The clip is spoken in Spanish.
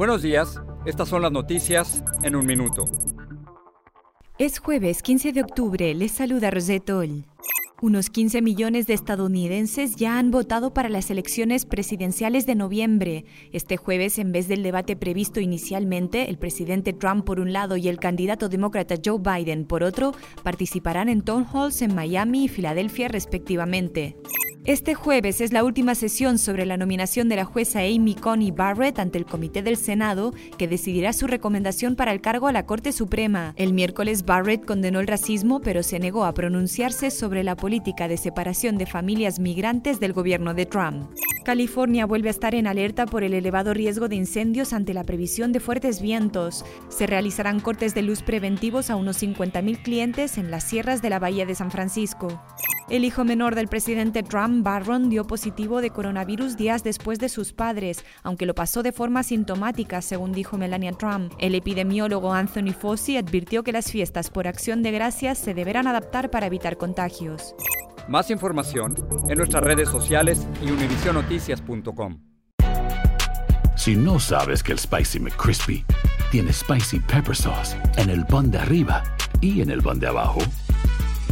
Buenos días, estas son las noticias en un minuto. Es jueves 15 de octubre, les saluda Rosetol. Unos 15 millones de estadounidenses ya han votado para las elecciones presidenciales de noviembre. Este jueves, en vez del debate previsto inicialmente, el presidente Trump por un lado y el candidato demócrata Joe Biden por otro participarán en town halls en Miami y Filadelfia respectivamente. Este jueves es la última sesión sobre la nominación de la jueza Amy Coney Barrett ante el Comité del Senado, que decidirá su recomendación para el cargo a la Corte Suprema. El miércoles Barrett condenó el racismo, pero se negó a pronunciarse sobre la política de separación de familias migrantes del gobierno de Trump. California vuelve a estar en alerta por el elevado riesgo de incendios ante la previsión de fuertes vientos. Se realizarán cortes de luz preventivos a unos 50.000 clientes en las sierras de la Bahía de San Francisco. El hijo menor del presidente Trump, Barron, dio positivo de coronavirus días después de sus padres, aunque lo pasó de forma sintomática, según dijo Melania Trump. El epidemiólogo Anthony Fauci advirtió que las fiestas por acción de gracias se deberán adaptar para evitar contagios. Más información en nuestras redes sociales y univisionoticias.com. Si no sabes que el Spicy McCrispy tiene Spicy Pepper Sauce en el pan de arriba y en el pan de abajo,